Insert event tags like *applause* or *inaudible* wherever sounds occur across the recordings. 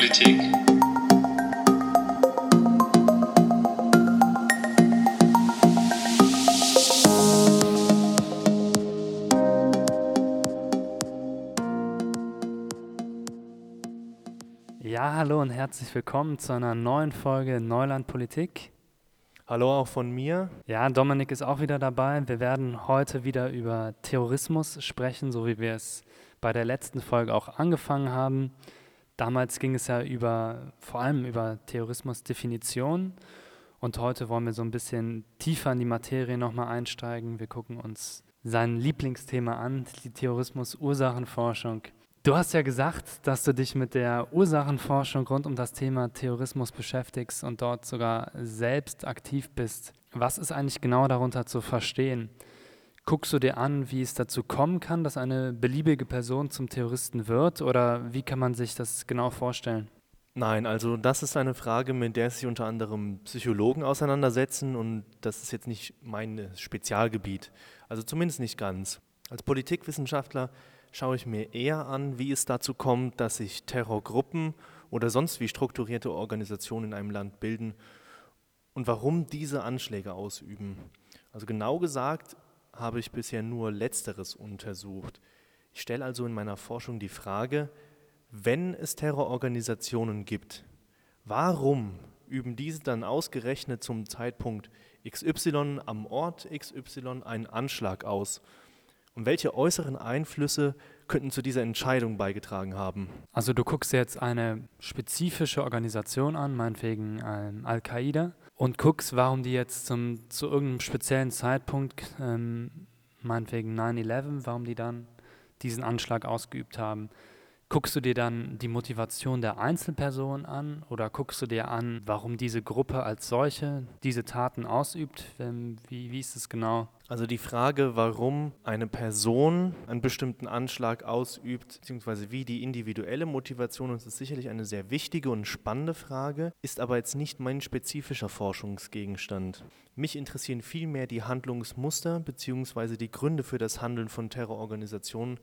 Politik. Ja, hallo und herzlich willkommen zu einer neuen Folge Neuland Politik. Hallo auch von mir. Ja, Dominik ist auch wieder dabei. Wir werden heute wieder über Terrorismus sprechen, so wie wir es bei der letzten Folge auch angefangen haben. Damals ging es ja über, vor allem über Terrorismusdefinition. Und heute wollen wir so ein bisschen tiefer in die Materie nochmal einsteigen. Wir gucken uns sein Lieblingsthema an, die Terrorismus-Ursachenforschung. Du hast ja gesagt, dass du dich mit der Ursachenforschung rund um das Thema Terrorismus beschäftigst und dort sogar selbst aktiv bist. Was ist eigentlich genau darunter zu verstehen? Guckst du dir an, wie es dazu kommen kann, dass eine beliebige Person zum Terroristen wird oder wie kann man sich das genau vorstellen? Nein, also das ist eine Frage, mit der sich unter anderem Psychologen auseinandersetzen und das ist jetzt nicht mein Spezialgebiet. Also zumindest nicht ganz. Als Politikwissenschaftler schaue ich mir eher an, wie es dazu kommt, dass sich Terrorgruppen oder sonst wie strukturierte Organisationen in einem Land bilden und warum diese Anschläge ausüben. Also genau gesagt habe ich bisher nur letzteres untersucht. Ich stelle also in meiner Forschung die Frage, wenn es Terrororganisationen gibt, warum üben diese dann ausgerechnet zum Zeitpunkt XY am Ort XY einen Anschlag aus? Und welche äußeren Einflüsse könnten zu dieser Entscheidung beigetragen haben? Also du guckst jetzt eine spezifische Organisation an, meinetwegen Al-Qaida, und guckst, warum die jetzt zum, zu irgendeinem speziellen Zeitpunkt, ähm, meinetwegen 9-11, warum die dann diesen Anschlag ausgeübt haben. Guckst du dir dann die Motivation der Einzelperson an oder guckst du dir an, warum diese Gruppe als solche diese Taten ausübt? Wie, wie ist es genau? Also die Frage, warum eine Person einen bestimmten Anschlag ausübt, beziehungsweise wie die individuelle Motivation ist, ist sicherlich eine sehr wichtige und spannende Frage, ist aber jetzt nicht mein spezifischer Forschungsgegenstand. Mich interessieren vielmehr die Handlungsmuster beziehungsweise die Gründe für das Handeln von Terrororganisationen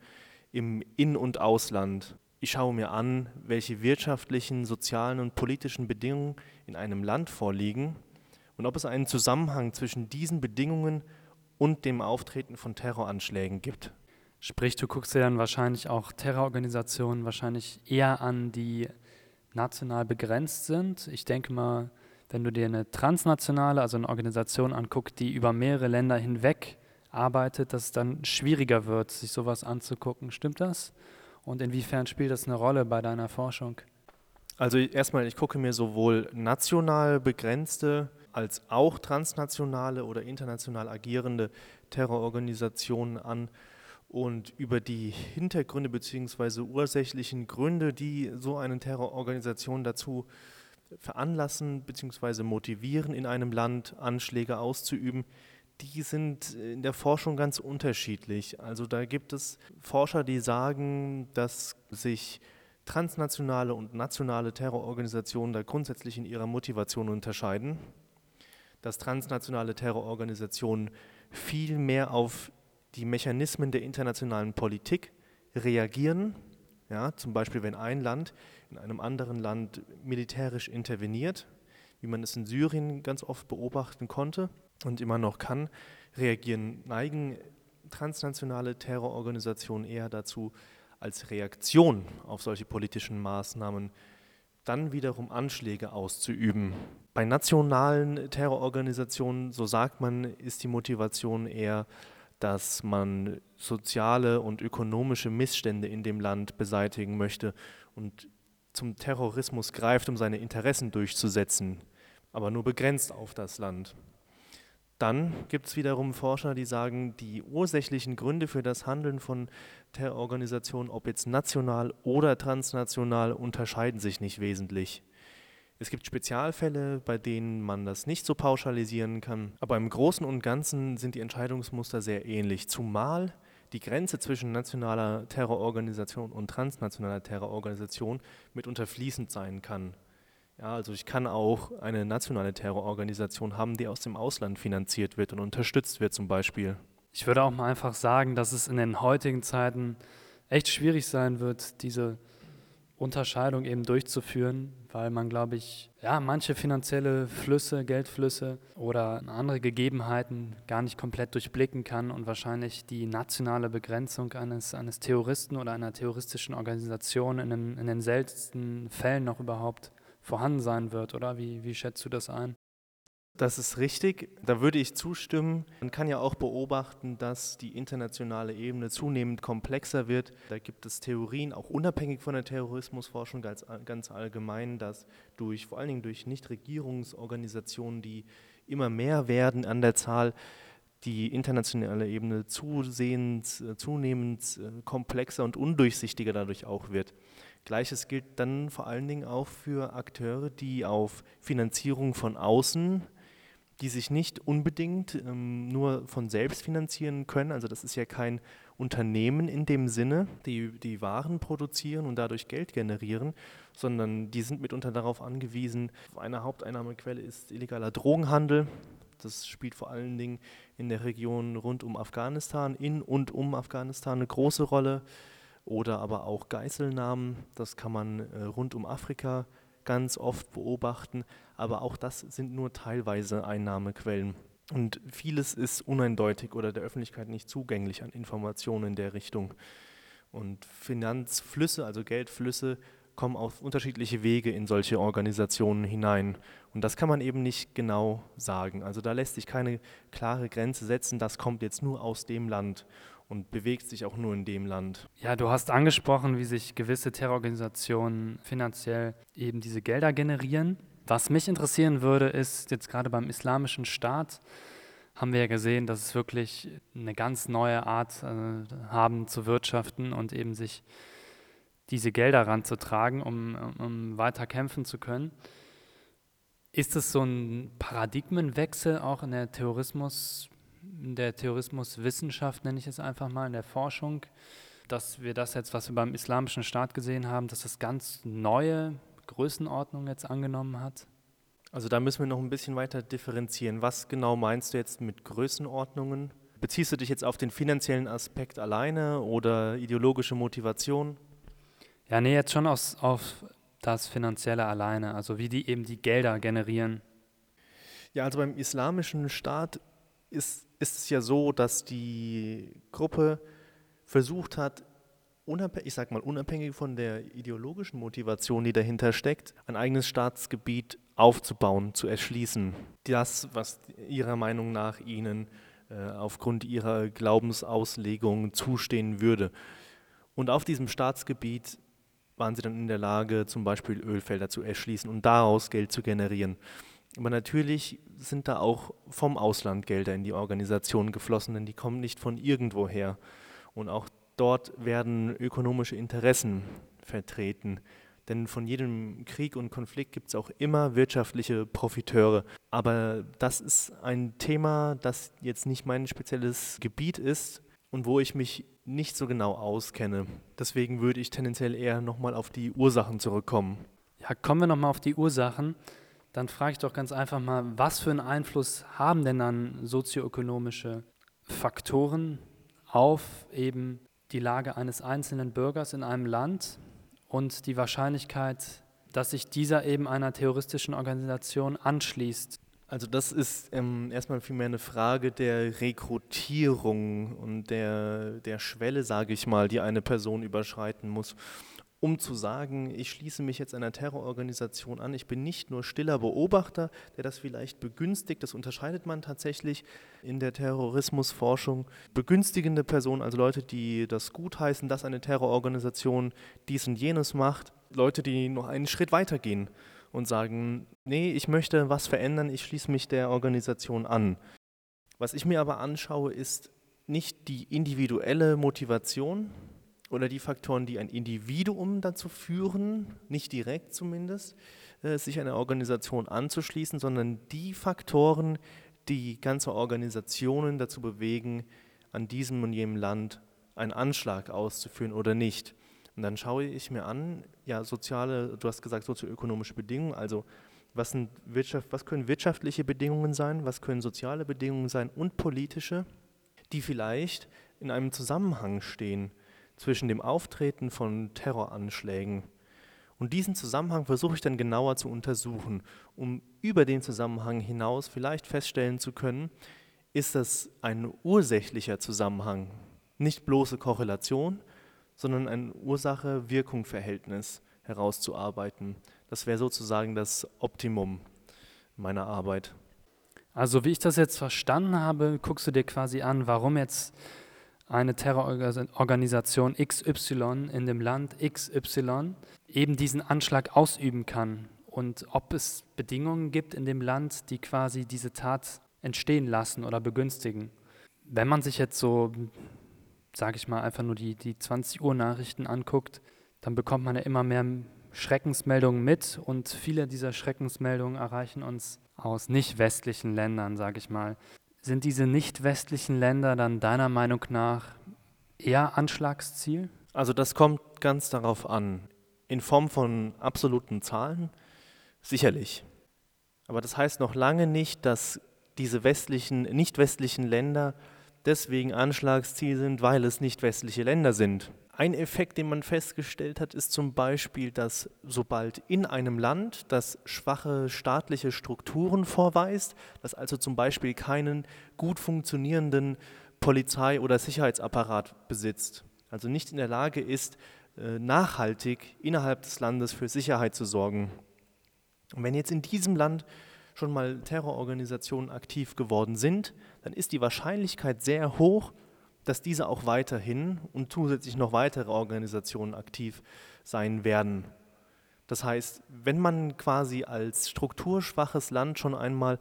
im In- und Ausland. Ich schaue mir an, welche wirtschaftlichen, sozialen und politischen Bedingungen in einem Land vorliegen und ob es einen Zusammenhang zwischen diesen Bedingungen und dem Auftreten von Terroranschlägen gibt. Sprich, du guckst dir dann wahrscheinlich auch Terrororganisationen wahrscheinlich eher an, die national begrenzt sind. Ich denke mal, wenn du dir eine transnationale, also eine Organisation anguckst, die über mehrere Länder hinweg arbeitet, dass es dann schwieriger wird, sich sowas anzugucken. Stimmt das? Und inwiefern spielt das eine Rolle bei deiner Forschung? Also erstmal, ich gucke mir sowohl national begrenzte als auch transnationale oder international agierende Terrororganisationen an und über die Hintergründe bzw. ursächlichen Gründe, die so eine Terrororganisation dazu veranlassen bzw. motivieren, in einem Land Anschläge auszuüben, die sind in der Forschung ganz unterschiedlich. Also da gibt es Forscher, die sagen, dass sich transnationale und nationale Terrororganisationen da grundsätzlich in ihrer Motivation unterscheiden, dass transnationale Terrororganisationen viel mehr auf die Mechanismen der internationalen Politik reagieren, ja, zum Beispiel wenn ein Land in einem anderen Land militärisch interveniert, wie man es in Syrien ganz oft beobachten konnte, und immer noch kann, reagieren, neigen transnationale Terrororganisationen eher dazu, als Reaktion auf solche politischen Maßnahmen dann wiederum Anschläge auszuüben. Bei nationalen Terrororganisationen, so sagt man, ist die Motivation eher, dass man soziale und ökonomische Missstände in dem Land beseitigen möchte und zum Terrorismus greift, um seine Interessen durchzusetzen, aber nur begrenzt auf das Land. Dann gibt es wiederum Forscher, die sagen, die ursächlichen Gründe für das Handeln von Terrororganisationen, ob jetzt national oder transnational, unterscheiden sich nicht wesentlich. Es gibt Spezialfälle, bei denen man das nicht so pauschalisieren kann, aber im Großen und Ganzen sind die Entscheidungsmuster sehr ähnlich, zumal die Grenze zwischen nationaler Terrororganisation und transnationaler Terrororganisation mitunter fließend sein kann. Ja, also ich kann auch eine nationale Terrororganisation haben, die aus dem Ausland finanziert wird und unterstützt wird zum Beispiel. Ich würde auch mal einfach sagen, dass es in den heutigen Zeiten echt schwierig sein wird, diese Unterscheidung eben durchzuführen, weil man, glaube ich, ja, manche finanzielle Flüsse, Geldflüsse oder andere Gegebenheiten gar nicht komplett durchblicken kann und wahrscheinlich die nationale Begrenzung eines, eines Terroristen oder einer terroristischen Organisation in, einem, in den seltensten Fällen noch überhaupt vorhanden sein wird, oder? Wie, wie schätzt du das ein? Das ist richtig, da würde ich zustimmen. Man kann ja auch beobachten, dass die internationale Ebene zunehmend komplexer wird. Da gibt es Theorien, auch unabhängig von der Terrorismusforschung ganz, ganz allgemein, dass durch, vor allen Dingen durch Nichtregierungsorganisationen, die immer mehr werden an der Zahl, die internationale Ebene zusehends, äh, zunehmend äh, komplexer und undurchsichtiger dadurch auch wird. Gleiches gilt dann vor allen Dingen auch für Akteure, die auf Finanzierung von außen die sich nicht unbedingt ähm, nur von selbst finanzieren können. Also das ist ja kein Unternehmen in dem Sinne, die, die Waren produzieren und dadurch Geld generieren, sondern die sind mitunter darauf angewiesen. Eine Haupteinnahmequelle ist illegaler Drogenhandel. Das spielt vor allen Dingen in der Region rund um Afghanistan, in und um Afghanistan eine große Rolle. Oder aber auch Geiselnahmen, das kann man äh, rund um Afrika ganz oft beobachten, aber auch das sind nur teilweise Einnahmequellen. Und vieles ist uneindeutig oder der Öffentlichkeit nicht zugänglich an Informationen in der Richtung. Und Finanzflüsse, also Geldflüsse, kommen auf unterschiedliche Wege in solche Organisationen hinein. Und das kann man eben nicht genau sagen. Also da lässt sich keine klare Grenze setzen, das kommt jetzt nur aus dem Land und bewegt sich auch nur in dem Land. Ja, du hast angesprochen, wie sich gewisse Terrororganisationen finanziell eben diese Gelder generieren. Was mich interessieren würde, ist jetzt gerade beim Islamischen Staat, haben wir ja gesehen, dass es wirklich eine ganz neue Art äh, haben zu wirtschaften und eben sich diese Gelder ranzutragen, um, um weiter kämpfen zu können. Ist es so ein Paradigmenwechsel auch in der Terrorismus, in der Terrorismuswissenschaft, nenne ich es einfach mal, in der Forschung, dass wir das jetzt, was wir beim Islamischen Staat gesehen haben, dass das ganz neue Größenordnung jetzt angenommen hat? Also da müssen wir noch ein bisschen weiter differenzieren. Was genau meinst du jetzt mit Größenordnungen? Beziehst du dich jetzt auf den finanziellen Aspekt alleine oder ideologische Motivation? Ja, nee, jetzt schon aus, auf das Finanzielle alleine, also wie die eben die Gelder generieren. Ja, also beim Islamischen Staat ist ist es ja so, dass die Gruppe versucht hat, ich sag mal, unabhängig von der ideologischen Motivation, die dahinter steckt, ein eigenes Staatsgebiet aufzubauen, zu erschließen. Das, was ihrer Meinung nach ihnen äh, aufgrund ihrer Glaubensauslegung zustehen würde. Und auf diesem Staatsgebiet waren sie dann in der Lage, zum Beispiel Ölfelder zu erschließen und daraus Geld zu generieren. Aber natürlich sind da auch vom Ausland Gelder in die Organisation geflossen, denn die kommen nicht von irgendwoher. Und auch dort werden ökonomische Interessen vertreten. Denn von jedem Krieg und Konflikt gibt es auch immer wirtschaftliche Profiteure. Aber das ist ein Thema, das jetzt nicht mein spezielles Gebiet ist und wo ich mich nicht so genau auskenne. Deswegen würde ich tendenziell eher nochmal auf die Ursachen zurückkommen. Ja, kommen wir nochmal auf die Ursachen dann frage ich doch ganz einfach mal, was für einen Einfluss haben denn dann sozioökonomische Faktoren auf eben die Lage eines einzelnen Bürgers in einem Land und die Wahrscheinlichkeit, dass sich dieser eben einer terroristischen Organisation anschließt? Also das ist ähm, erstmal vielmehr eine Frage der Rekrutierung und der, der Schwelle, sage ich mal, die eine Person überschreiten muss um zu sagen, ich schließe mich jetzt einer Terrororganisation an. Ich bin nicht nur stiller Beobachter, der das vielleicht begünstigt. Das unterscheidet man tatsächlich in der Terrorismusforschung. Begünstigende Personen, also Leute, die das gutheißen, dass eine Terrororganisation dies und jenes macht. Leute, die noch einen Schritt weiter gehen und sagen, nee, ich möchte was verändern, ich schließe mich der Organisation an. Was ich mir aber anschaue, ist nicht die individuelle Motivation, oder die Faktoren, die ein Individuum dazu führen, nicht direkt zumindest, äh, sich einer Organisation anzuschließen, sondern die Faktoren, die ganze Organisationen dazu bewegen, an diesem und jenem Land einen Anschlag auszuführen oder nicht. Und dann schaue ich mir an, ja, soziale, du hast gesagt, sozioökonomische Bedingungen, also was, Wirtschaft, was können wirtschaftliche Bedingungen sein, was können soziale Bedingungen sein und politische, die vielleicht in einem Zusammenhang stehen zwischen dem Auftreten von Terroranschlägen Und diesen Zusammenhang versuche ich dann genauer zu untersuchen, um über den Zusammenhang hinaus vielleicht feststellen zu können, ist das ein ursächlicher Zusammenhang, nicht bloße Korrelation, sondern ein Ursache-Wirkung-Verhältnis herauszuarbeiten. Das wäre sozusagen das Optimum meiner Arbeit. Also wie ich das jetzt verstanden habe, guckst du dir quasi an, warum jetzt eine Terrororganisation XY in dem Land XY eben diesen Anschlag ausüben kann und ob es Bedingungen gibt in dem Land, die quasi diese Tat entstehen lassen oder begünstigen. Wenn man sich jetzt so, sage ich mal, einfach nur die, die 20 Uhr Nachrichten anguckt, dann bekommt man ja immer mehr Schreckensmeldungen mit und viele dieser Schreckensmeldungen erreichen uns aus nicht westlichen Ländern, sage ich mal. Sind diese nicht westlichen Länder dann deiner Meinung nach eher Anschlagsziel? Also das kommt ganz darauf an. In Form von absoluten Zahlen sicherlich. Aber das heißt noch lange nicht, dass diese westlichen, nicht westlichen Länder deswegen Anschlagsziel sind, weil es nicht westliche Länder sind. Ein Effekt, den man festgestellt hat, ist zum Beispiel, dass sobald in einem Land das schwache staatliche Strukturen vorweist, das also zum Beispiel keinen gut funktionierenden Polizei- oder Sicherheitsapparat besitzt, also nicht in der Lage ist, äh, nachhaltig innerhalb des Landes für Sicherheit zu sorgen. Und wenn jetzt in diesem Land schon mal Terrororganisationen aktiv geworden sind, dann ist die Wahrscheinlichkeit sehr hoch, dass diese auch weiterhin und zusätzlich noch weitere Organisationen aktiv sein werden. Das heißt, wenn man quasi als strukturschwaches Land schon einmal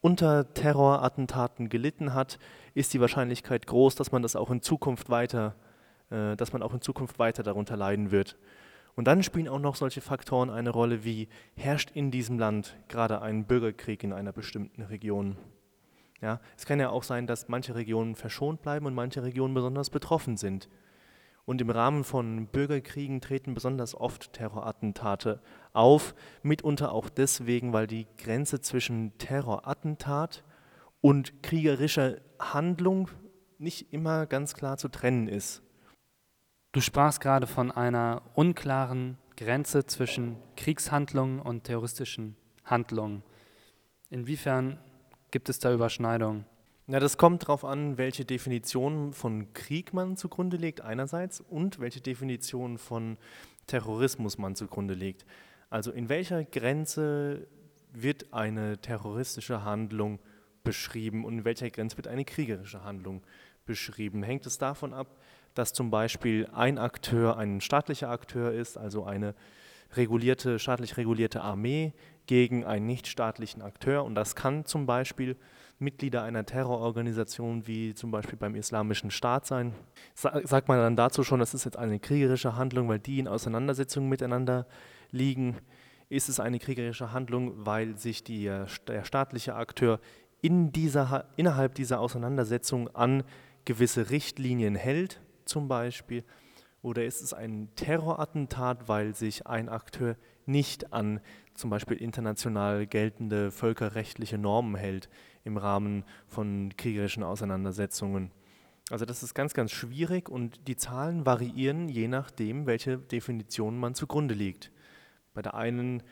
unter Terrorattentaten gelitten hat, ist die Wahrscheinlichkeit groß, dass man das auch in Zukunft weiter, äh, dass man auch in Zukunft weiter darunter leiden wird. Und dann spielen auch noch solche Faktoren eine Rolle wie herrscht in diesem Land gerade ein Bürgerkrieg in einer bestimmten Region. Ja, es kann ja auch sein, dass manche Regionen verschont bleiben und manche Regionen besonders betroffen sind. Und im Rahmen von Bürgerkriegen treten besonders oft Terrorattentate auf, mitunter auch deswegen, weil die Grenze zwischen Terrorattentat und kriegerischer Handlung nicht immer ganz klar zu trennen ist. Du sprachst gerade von einer unklaren Grenze zwischen Kriegshandlungen und terroristischen Handlungen. Inwiefern Gibt es da Überschneidungen? Na, das kommt darauf an, welche Definition von Krieg man zugrunde legt einerseits und welche Definition von Terrorismus man zugrunde legt. Also in welcher Grenze wird eine terroristische Handlung beschrieben und in welcher Grenze wird eine kriegerische Handlung beschrieben? Hängt es davon ab, dass zum Beispiel ein Akteur ein staatlicher Akteur ist, also eine regulierte, staatlich regulierte Armee gegen einen nichtstaatlichen Akteur. Und das kann zum Beispiel Mitglieder einer Terrororganisation wie zum Beispiel beim Islamischen Staat sein. Sagt man dann dazu schon, das ist jetzt eine kriegerische Handlung, weil die in Auseinandersetzungen miteinander liegen? Ist es eine kriegerische Handlung, weil sich die, der staatliche Akteur in dieser, innerhalb dieser Auseinandersetzung an gewisse Richtlinien hält, zum Beispiel? Oder ist es ein Terrorattentat, weil sich ein Akteur nicht an zum Beispiel international geltende völkerrechtliche Normen hält im Rahmen von kriegerischen Auseinandersetzungen? Also das ist ganz, ganz schwierig und die Zahlen variieren je nachdem, welche Definition man zugrunde legt. Bei der einen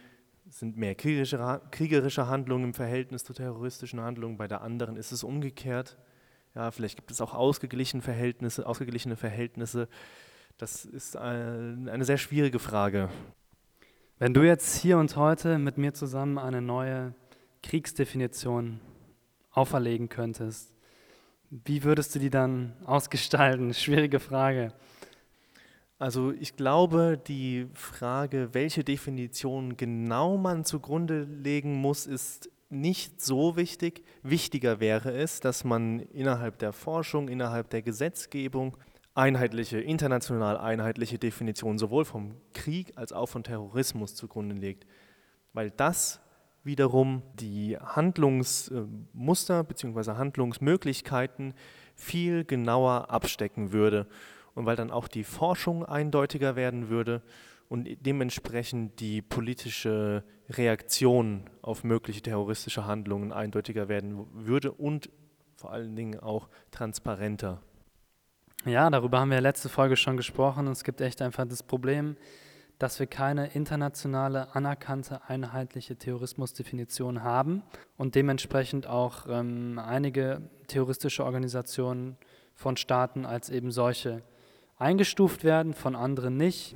sind mehr kriegerische, kriegerische Handlungen im Verhältnis zu terroristischen Handlungen, bei der anderen ist es umgekehrt. Ja, vielleicht gibt es auch ausgeglichene Verhältnisse, ausgeglichene Verhältnisse das ist eine sehr schwierige Frage. Wenn du jetzt hier und heute mit mir zusammen eine neue Kriegsdefinition auferlegen könntest, wie würdest du die dann ausgestalten? *laughs* Schwierige Frage. Also ich glaube, die Frage, welche Definition genau man zugrunde legen muss, ist nicht so wichtig. Wichtiger wäre es, dass man innerhalb der Forschung, innerhalb der Gesetzgebung einheitliche, international einheitliche Definition sowohl vom Krieg als auch von Terrorismus zugrunde legt, weil das wiederum die Handlungsmuster bzw. Handlungsmöglichkeiten viel genauer abstecken würde und weil dann auch die Forschung eindeutiger werden würde und dementsprechend die politische Reaktion auf mögliche terroristische Handlungen eindeutiger werden würde und vor allen Dingen auch transparenter. Ja, darüber haben wir letzte Folge schon gesprochen. Es gibt echt einfach das Problem, dass wir keine internationale anerkannte einheitliche Terrorismusdefinition haben und dementsprechend auch ähm, einige terroristische Organisationen von Staaten als eben solche eingestuft werden, von anderen nicht.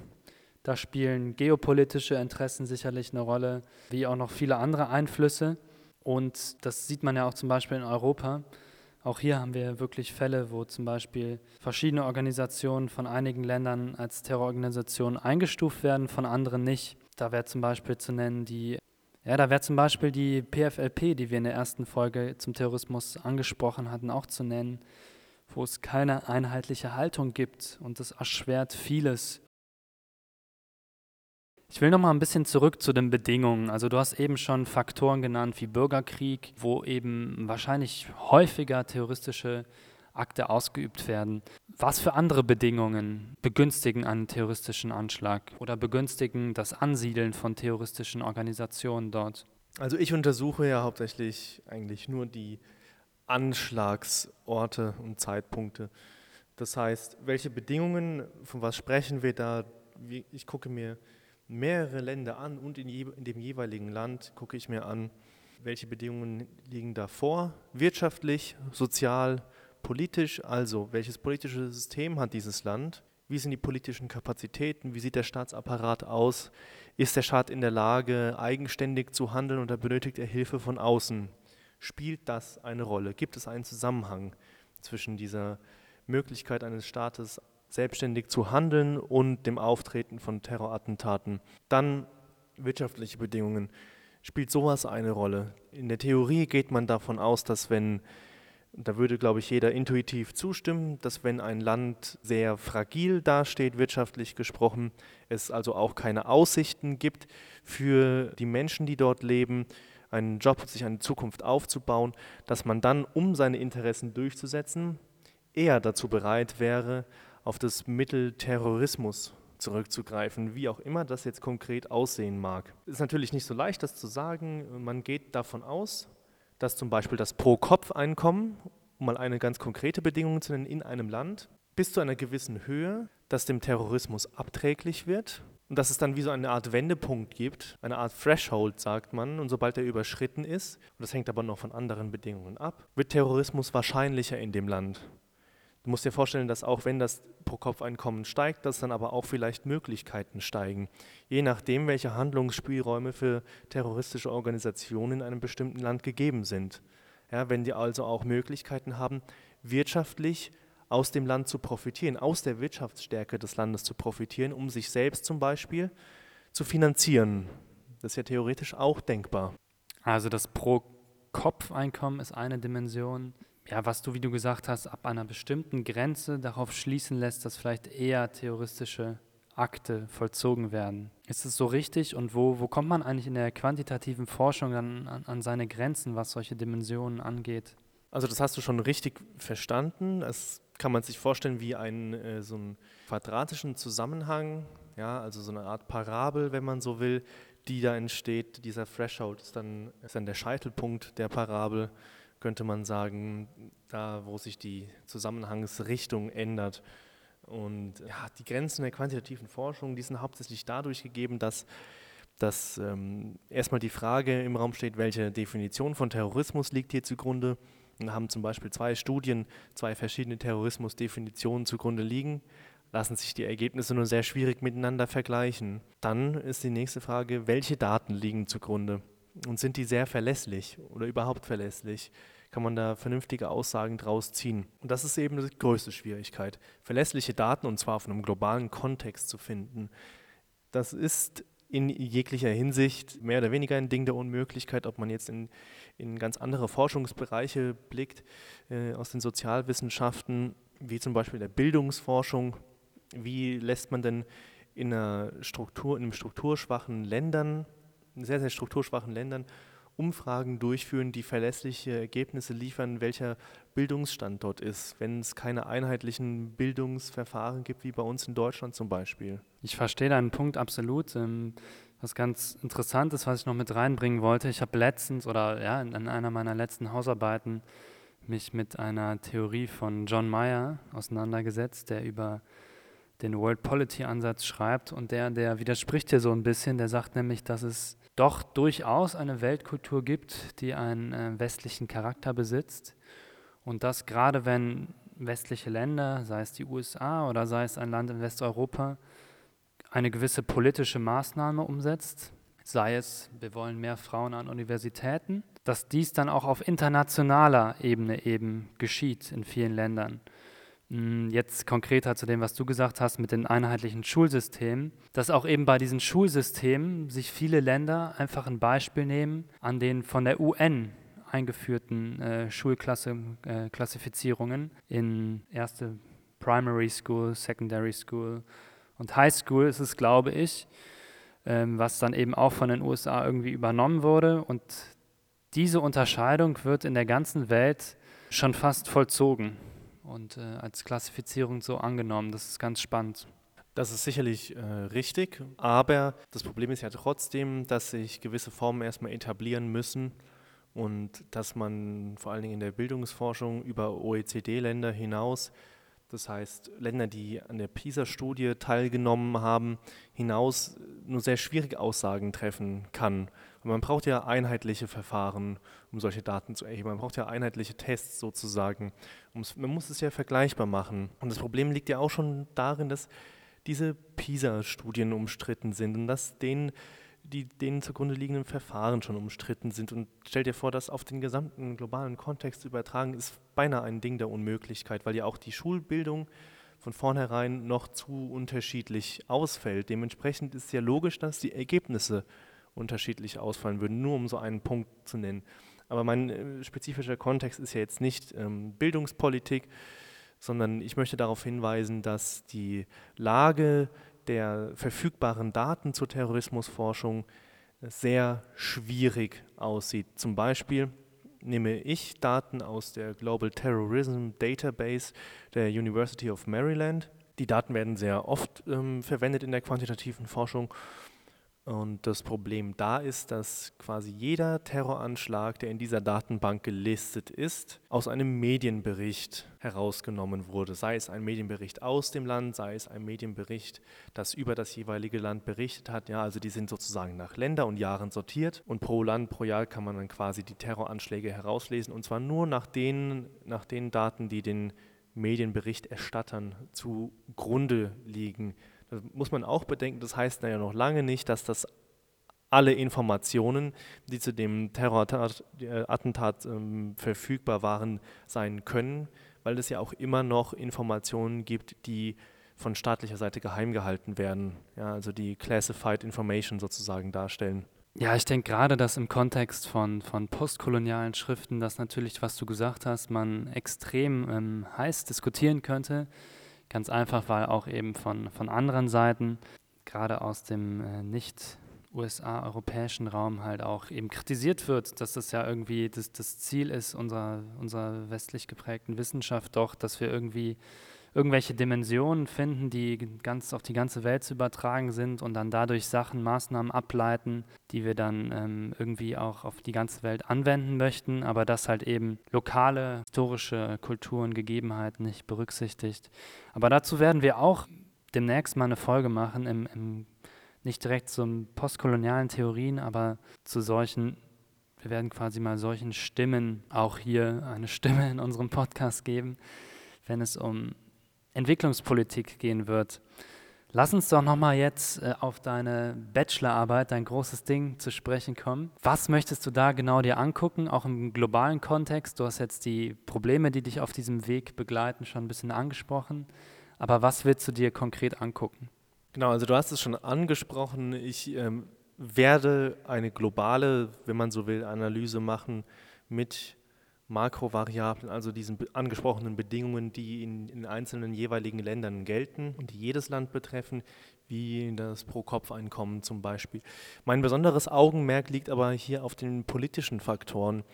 Da spielen geopolitische Interessen sicherlich eine Rolle, wie auch noch viele andere Einflüsse. Und das sieht man ja auch zum Beispiel in Europa. Auch hier haben wir wirklich Fälle, wo zum Beispiel verschiedene Organisationen von einigen Ländern als Terrororganisationen eingestuft werden, von anderen nicht. Da wäre zum Beispiel zu nennen die, ja, da wäre zum Beispiel die PFLP, die wir in der ersten Folge zum Terrorismus angesprochen hatten, auch zu nennen, wo es keine einheitliche Haltung gibt und das erschwert vieles ich will noch mal ein bisschen zurück zu den Bedingungen. Also du hast eben schon Faktoren genannt wie Bürgerkrieg, wo eben wahrscheinlich häufiger terroristische Akte ausgeübt werden. Was für andere Bedingungen begünstigen einen terroristischen Anschlag oder begünstigen das Ansiedeln von terroristischen Organisationen dort? Also ich untersuche ja hauptsächlich eigentlich nur die Anschlagsorte und Zeitpunkte. Das heißt, welche Bedingungen, von was sprechen wir da? Ich gucke mir mehrere Länder an und in, je, in dem jeweiligen Land gucke ich mir an, welche Bedingungen liegen davor, wirtschaftlich, sozial, politisch, also welches politische System hat dieses Land, wie sind die politischen Kapazitäten, wie sieht der Staatsapparat aus, ist der Staat in der Lage, eigenständig zu handeln oder benötigt er Hilfe von außen? Spielt das eine Rolle? Gibt es einen Zusammenhang zwischen dieser Möglichkeit eines Staates, selbstständig zu handeln und dem Auftreten von Terrorattentaten. Dann wirtschaftliche Bedingungen. Spielt sowas eine Rolle? In der Theorie geht man davon aus, dass wenn, da würde, glaube ich, jeder intuitiv zustimmen, dass wenn ein Land sehr fragil dasteht, wirtschaftlich gesprochen, es also auch keine Aussichten gibt für die Menschen, die dort leben, einen Job, sich eine Zukunft aufzubauen, dass man dann, um seine Interessen durchzusetzen, eher dazu bereit wäre, auf das Mittel Terrorismus zurückzugreifen, wie auch immer das jetzt konkret aussehen mag. Es ist natürlich nicht so leicht, das zu sagen. Man geht davon aus, dass zum Beispiel das Pro-Kopf-Einkommen, um mal eine ganz konkrete Bedingung zu nennen, in einem Land bis zu einer gewissen Höhe, das dem Terrorismus abträglich wird und dass es dann wie so eine Art Wendepunkt gibt, eine Art Threshold, sagt man, und sobald er überschritten ist, und das hängt aber noch von anderen Bedingungen ab, wird Terrorismus wahrscheinlicher in dem Land. Du musst dir vorstellen, dass auch wenn das Pro-Kopf-Einkommen steigt, dass dann aber auch vielleicht Möglichkeiten steigen, je nachdem, welche Handlungsspielräume für terroristische Organisationen in einem bestimmten Land gegeben sind. Ja, wenn die also auch Möglichkeiten haben, wirtschaftlich aus dem Land zu profitieren, aus der Wirtschaftsstärke des Landes zu profitieren, um sich selbst zum Beispiel zu finanzieren. Das ist ja theoretisch auch denkbar. Also das Pro-Kopf-Einkommen ist eine Dimension ja, was du, wie du gesagt hast, ab einer bestimmten Grenze darauf schließen lässt, dass vielleicht eher terroristische Akte vollzogen werden. Ist es so richtig und wo, wo kommt man eigentlich in der quantitativen Forschung an, an, an seine Grenzen, was solche Dimensionen angeht? Also das hast du schon richtig verstanden. Das kann man sich vorstellen wie einen äh, so einen quadratischen Zusammenhang, ja, also so eine Art Parabel, wenn man so will, die da entsteht. Dieser Threshold ist dann, ist dann der Scheitelpunkt der Parabel könnte man sagen, da wo sich die Zusammenhangsrichtung ändert. Und ja, die Grenzen der quantitativen Forschung, die sind hauptsächlich dadurch gegeben, dass, dass ähm, erstmal die Frage im Raum steht, welche Definition von Terrorismus liegt hier zugrunde. Und haben zum Beispiel zwei Studien, zwei verschiedene Terrorismusdefinitionen zugrunde liegen, lassen sich die Ergebnisse nur sehr schwierig miteinander vergleichen. Dann ist die nächste Frage, welche Daten liegen zugrunde? Und sind die sehr verlässlich oder überhaupt verlässlich? Kann man da vernünftige Aussagen draus ziehen? Und das ist eben die größte Schwierigkeit, verlässliche Daten und zwar auf einem globalen Kontext zu finden. Das ist in jeglicher Hinsicht mehr oder weniger ein Ding der Unmöglichkeit, ob man jetzt in, in ganz andere Forschungsbereiche blickt, äh, aus den Sozialwissenschaften, wie zum Beispiel der Bildungsforschung. Wie lässt man denn in, einer Struktur, in einem strukturschwachen Ländern sehr, sehr strukturschwachen Ländern Umfragen durchführen, die verlässliche Ergebnisse liefern, welcher Bildungsstand dort ist, wenn es keine einheitlichen Bildungsverfahren gibt, wie bei uns in Deutschland zum Beispiel. Ich verstehe deinen Punkt absolut. Ähm, was ganz interessant ist, was ich noch mit reinbringen wollte, ich habe letztens oder ja, in einer meiner letzten Hausarbeiten mich mit einer Theorie von John Mayer auseinandergesetzt, der über den World Polity Ansatz schreibt und der, der widerspricht hier so ein bisschen, der sagt nämlich, dass es doch durchaus eine Weltkultur gibt, die einen äh, westlichen Charakter besitzt und das gerade wenn westliche Länder, sei es die USA oder sei es ein Land in Westeuropa, eine gewisse politische Maßnahme umsetzt, sei es, wir wollen mehr Frauen an Universitäten, dass dies dann auch auf internationaler Ebene eben geschieht in vielen Ländern. Hm, jetzt konkreter zu dem, was du gesagt hast mit den einheitlichen Schulsystemen, dass auch eben bei diesen Schulsystemen sich viele Länder einfach ein Beispiel nehmen an den von der UN eingeführten äh, Schulklassifizierungen äh, in erste Primary School, Secondary School und High School ist es, glaube ich, ähm, was dann eben auch von den USA irgendwie übernommen wurde. Und diese Unterscheidung wird in der ganzen Welt schon fast vollzogen und äh, als Klassifizierung so angenommen. Das ist ganz spannend. Das ist sicherlich äh, richtig, aber das Problem ist ja trotzdem, dass sich gewisse Formen erstmal etablieren müssen und dass man vor allen Dingen in der Bildungsforschung über OECD-Länder hinaus das heißt, Länder, die an der PISA-Studie teilgenommen haben, hinaus nur sehr schwierige Aussagen treffen kann. Und man braucht ja einheitliche Verfahren, um solche Daten zu erheben. Man braucht ja einheitliche Tests sozusagen. Man muss es ja vergleichbar machen. Und das Problem liegt ja auch schon darin, dass diese PISA-Studien umstritten sind und dass denen die denen zugrunde liegenden Verfahren schon umstritten sind. Und stell dir vor, das auf den gesamten globalen Kontext zu übertragen, ist beinahe ein Ding der Unmöglichkeit, weil ja auch die Schulbildung von vornherein noch zu unterschiedlich ausfällt. Dementsprechend ist es ja logisch, dass die Ergebnisse unterschiedlich ausfallen würden, nur um so einen Punkt zu nennen. Aber mein äh, spezifischer Kontext ist ja jetzt nicht ähm, Bildungspolitik, sondern ich möchte darauf hinweisen, dass die Lage der verfügbaren Daten zur Terrorismusforschung sehr schwierig aussieht. Zum Beispiel nehme ich Daten aus der Global Terrorism Database der University of Maryland. Die Daten werden sehr oft ähm, verwendet in der quantitativen Forschung und das Problem da ist, dass quasi jeder Terroranschlag, der in dieser Datenbank gelistet ist, aus einem Medienbericht herausgenommen wurde. Sei es ein Medienbericht aus dem Land, sei es ein Medienbericht, das über das jeweilige Land berichtet hat. Ja, also die sind sozusagen nach Länder und Jahren sortiert und pro Land, pro Jahr kann man dann quasi die Terroranschläge herauslesen und zwar nur nach den, nach den Daten, die den Medienberichterstattern zugrunde liegen. Das muss man auch bedenken, das heißt ja noch lange nicht, dass das alle Informationen, die zu dem Terrorattentat ähm, verfügbar waren, sein können, weil es ja auch immer noch Informationen gibt, die von staatlicher Seite geheim gehalten werden, ja, also die Classified Information sozusagen darstellen. Ja, ich denke gerade, dass im Kontext von, von postkolonialen Schriften, das natürlich, was du gesagt hast, man extrem ähm, heiß diskutieren könnte. Ganz einfach, weil auch eben von, von anderen Seiten, gerade aus dem äh, nicht USA-europäischen Raum halt auch eben kritisiert wird, dass das ja irgendwie das, das Ziel ist unserer, unserer westlich geprägten Wissenschaft doch, dass wir irgendwie irgendwelche Dimensionen finden, die ganz auf die ganze Welt zu übertragen sind und dann dadurch Sachen, Maßnahmen ableiten, die wir dann ähm, irgendwie auch auf die ganze Welt anwenden möchten, aber das halt eben lokale historische Kulturen, Gegebenheiten nicht berücksichtigt. Aber dazu werden wir auch demnächst mal eine Folge machen, im, im nicht direkt zu postkolonialen Theorien, aber zu solchen wir werden quasi mal solchen Stimmen auch hier eine Stimme in unserem Podcast geben, wenn es um Entwicklungspolitik gehen wird. Lass uns doch nochmal jetzt äh, auf deine Bachelorarbeit, dein großes Ding zu sprechen kommen. Was möchtest du da genau dir angucken, auch im globalen Kontext? Du hast jetzt die Probleme, die dich auf diesem Weg begleiten, schon ein bisschen angesprochen. Aber was willst du dir konkret angucken? Genau, also du hast es schon angesprochen. Ich ähm, werde eine globale, wenn man so will, Analyse machen mit Makrovariablen, also diesen angesprochenen Bedingungen, die in, in einzelnen jeweiligen Ländern gelten und die jedes Land betreffen, wie das Pro-Kopf-Einkommen zum Beispiel. Mein besonderes Augenmerk liegt aber hier auf den politischen Faktoren.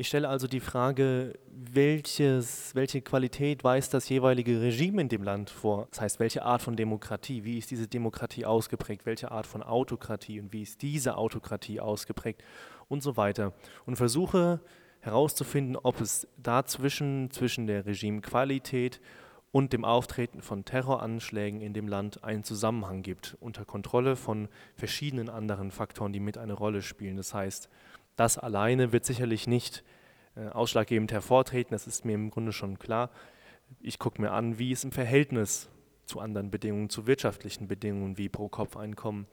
Ich stelle also die Frage, welches, welche Qualität weist das jeweilige Regime in dem Land vor? Das heißt, welche Art von Demokratie? Wie ist diese Demokratie ausgeprägt? Welche Art von Autokratie? Und wie ist diese Autokratie ausgeprägt? Und so weiter. Und versuche herauszufinden, ob es dazwischen, zwischen der Regimequalität und dem Auftreten von Terroranschlägen in dem Land einen Zusammenhang gibt, unter Kontrolle von verschiedenen anderen Faktoren, die mit eine Rolle spielen. Das heißt, das alleine wird sicherlich nicht äh, ausschlaggebend hervortreten, das ist mir im Grunde schon klar. Ich gucke mir an, wie es im Verhältnis zu anderen Bedingungen, zu wirtschaftlichen Bedingungen wie Pro-Kopf-Einkommen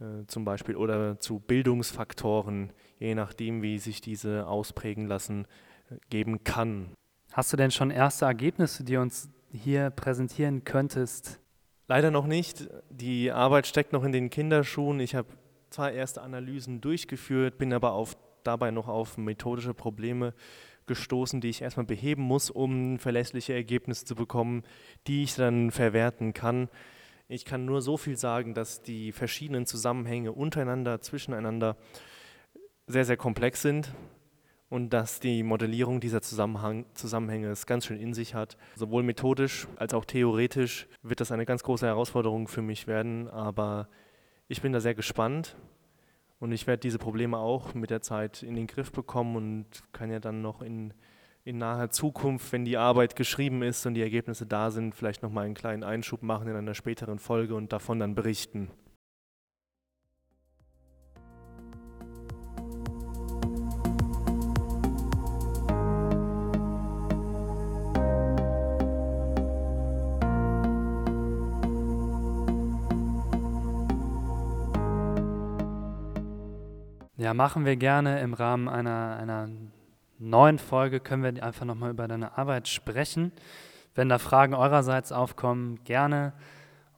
äh, zum Beispiel oder zu Bildungsfaktoren, je nachdem, wie sich diese ausprägen lassen, äh, geben kann. Hast du denn schon erste Ergebnisse, die uns hier präsentieren könntest? Leider noch nicht. Die Arbeit steckt noch in den Kinderschuhen. Ich habe zwar erste Analysen durchgeführt, bin aber auf, dabei noch auf methodische Probleme gestoßen, die ich erstmal beheben muss, um verlässliche Ergebnisse zu bekommen, die ich dann verwerten kann. Ich kann nur so viel sagen, dass die verschiedenen Zusammenhänge untereinander, zwischeneinander sehr, sehr komplex sind und dass die Modellierung dieser Zusammenhang, Zusammenhänge es ganz schön in sich hat. Sowohl methodisch als auch theoretisch wird das eine ganz große Herausforderung für mich werden, aber ich bin da sehr gespannt und ich werde diese Probleme auch mit der Zeit in den Griff bekommen und kann ja dann noch in, in naher Zukunft, wenn die Arbeit geschrieben ist und die Ergebnisse da sind, vielleicht nochmal einen kleinen Einschub machen in einer späteren Folge und davon dann berichten. Ja, machen wir gerne im Rahmen einer, einer neuen Folge, können wir einfach nochmal über deine Arbeit sprechen. Wenn da Fragen eurerseits aufkommen, gerne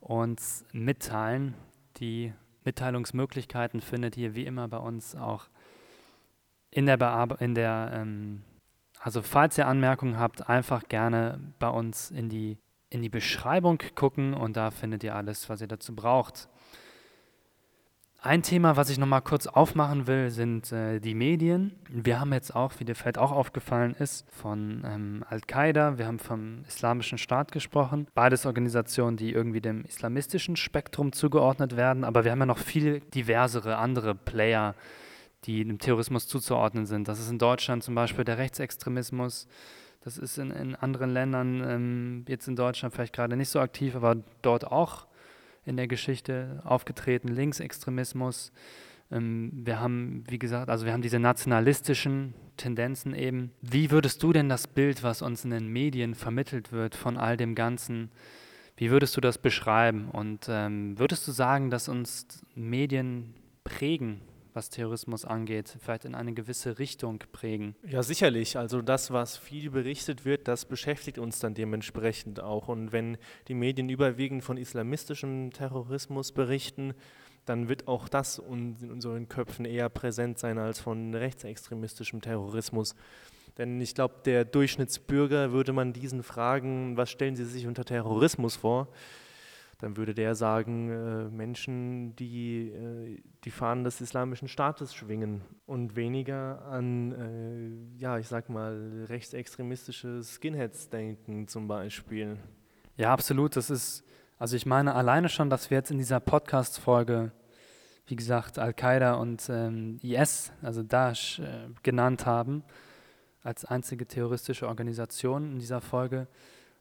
uns mitteilen. Die Mitteilungsmöglichkeiten findet ihr wie immer bei uns auch in der Bearbeitung, in der, ähm, also falls ihr Anmerkungen habt, einfach gerne bei uns in die, in die Beschreibung gucken und da findet ihr alles, was ihr dazu braucht. Ein Thema, was ich noch mal kurz aufmachen will, sind äh, die Medien. Wir haben jetzt auch, wie dir vielleicht auch aufgefallen ist, von ähm, Al-Qaida, wir haben vom Islamischen Staat gesprochen. Beides Organisationen, die irgendwie dem islamistischen Spektrum zugeordnet werden, aber wir haben ja noch viel diversere andere Player, die dem Terrorismus zuzuordnen sind. Das ist in Deutschland zum Beispiel der Rechtsextremismus. Das ist in, in anderen Ländern, ähm, jetzt in Deutschland vielleicht gerade nicht so aktiv, aber dort auch in der Geschichte aufgetreten, Linksextremismus. Ähm, wir haben, wie gesagt, also wir haben diese nationalistischen Tendenzen eben. Wie würdest du denn das Bild, was uns in den Medien vermittelt wird von all dem Ganzen, wie würdest du das beschreiben? Und ähm, würdest du sagen, dass uns Medien prägen was Terrorismus angeht, vielleicht in eine gewisse Richtung prägen? Ja, sicherlich. Also das, was viel berichtet wird, das beschäftigt uns dann dementsprechend auch. Und wenn die Medien überwiegend von islamistischem Terrorismus berichten, dann wird auch das in unseren Köpfen eher präsent sein als von rechtsextremistischem Terrorismus. Denn ich glaube, der Durchschnittsbürger würde man diesen fragen, was stellen Sie sich unter Terrorismus vor? Dann würde der sagen, äh, Menschen, die äh, die Fahnen des islamischen Staates schwingen und weniger an, äh, ja, ich sag mal, rechtsextremistische Skinheads denken zum Beispiel. Ja, absolut. Das ist, also ich meine alleine schon, dass wir jetzt in dieser Podcast-Folge, wie gesagt, Al-Qaida und ähm, IS, also Daesh, äh, genannt haben, als einzige terroristische Organisation in dieser Folge.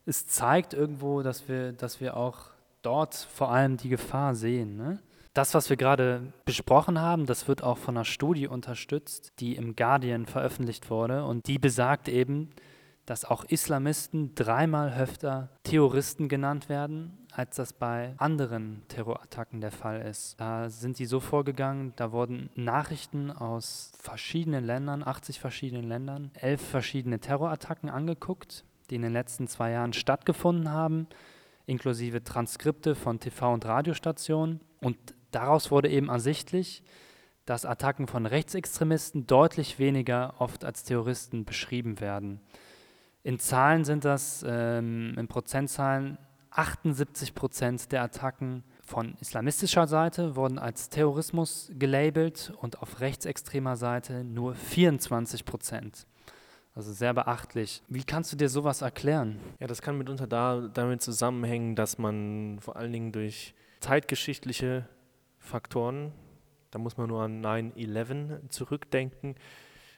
Es zeigt irgendwo, dass wir, dass wir auch dort vor allem die Gefahr sehen. Ne? Das, was wir gerade besprochen haben, das wird auch von einer Studie unterstützt, die im Guardian veröffentlicht wurde und die besagt eben, dass auch Islamisten dreimal öfter Terroristen genannt werden, als das bei anderen Terrorattacken der Fall ist. Da sind die so vorgegangen, da wurden Nachrichten aus verschiedenen Ländern, 80 verschiedenen Ländern, elf verschiedene Terrorattacken angeguckt, die in den letzten zwei Jahren stattgefunden haben inklusive Transkripte von TV- und Radiostationen. Und daraus wurde eben ersichtlich, dass Attacken von Rechtsextremisten deutlich weniger oft als Terroristen beschrieben werden. In Zahlen sind das, ähm, in Prozentzahlen, 78 Prozent der Attacken von islamistischer Seite wurden als Terrorismus gelabelt und auf rechtsextremer Seite nur 24 Prozent. Also sehr beachtlich. Wie kannst du dir sowas erklären? Ja, das kann mitunter da, damit zusammenhängen, dass man vor allen Dingen durch zeitgeschichtliche Faktoren, da muss man nur an 9-11 zurückdenken,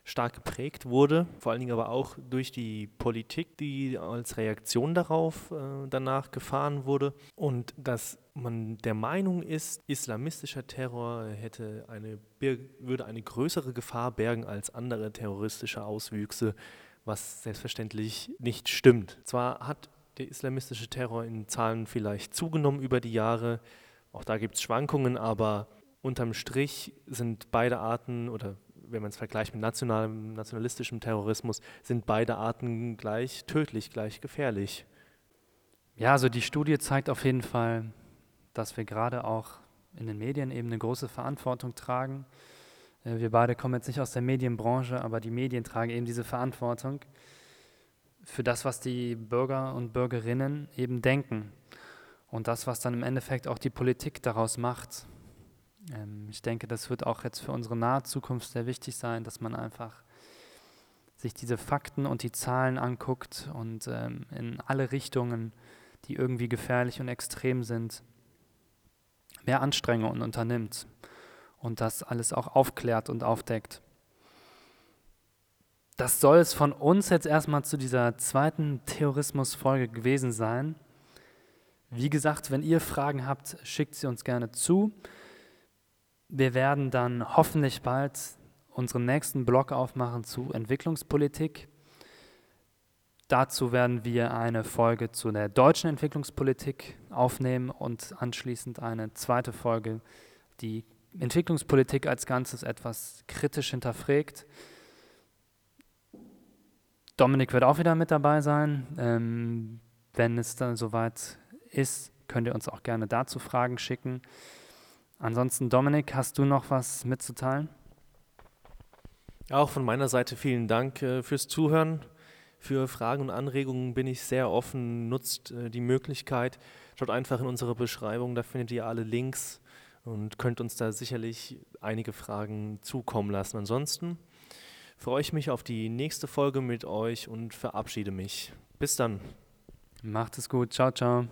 stark geprägt wurde, vor allen Dingen aber auch durch die Politik, die als Reaktion darauf äh, danach gefahren wurde und dass man der Meinung ist, islamistischer Terror hätte eine, würde eine größere Gefahr bergen als andere terroristische Auswüchse, was selbstverständlich nicht stimmt. Zwar hat der islamistische Terror in Zahlen vielleicht zugenommen über die Jahre, auch da gibt es Schwankungen, aber unterm Strich sind beide Arten oder wenn man es vergleicht mit nationalem, nationalistischem Terrorismus, sind beide Arten gleich tödlich, gleich gefährlich. Ja, also die Studie zeigt auf jeden Fall, dass wir gerade auch in den Medien eben eine große Verantwortung tragen. Äh, wir beide kommen jetzt nicht aus der Medienbranche, aber die Medien tragen eben diese Verantwortung für das, was die Bürger und Bürgerinnen eben denken und das, was dann im Endeffekt auch die Politik daraus macht. Ähm, ich denke, das wird auch jetzt für unsere nahe Zukunft sehr wichtig sein, dass man einfach sich diese Fakten und die Zahlen anguckt und ähm, in alle Richtungen, die irgendwie gefährlich und extrem sind, mehr Anstrengungen unternimmt und das alles auch aufklärt und aufdeckt. Das soll es von uns jetzt erstmal zu dieser zweiten Terrorismus-Folge gewesen sein. Wie gesagt, wenn ihr Fragen habt, schickt sie uns gerne zu. Wir werden dann hoffentlich bald unseren nächsten Blog aufmachen zu Entwicklungspolitik. Dazu werden wir eine Folge zu der deutschen Entwicklungspolitik aufnehmen und anschließend eine zweite Folge, die Entwicklungspolitik als Ganzes etwas kritisch hinterfragt. Dominik wird auch wieder mit dabei sein. Ähm, wenn es dann soweit ist, könnt ihr uns auch gerne dazu Fragen schicken. Ansonsten, Dominik, hast du noch was mitzuteilen? Auch von meiner Seite vielen Dank äh, fürs Zuhören. Für Fragen und Anregungen bin ich sehr offen. Nutzt äh, die Möglichkeit. Schaut einfach in unsere Beschreibung, da findet ihr alle Links und könnt uns da sicherlich einige Fragen zukommen lassen. Ansonsten freue ich mich auf die nächste Folge mit euch und verabschiede mich. Bis dann. Macht es gut. Ciao, ciao.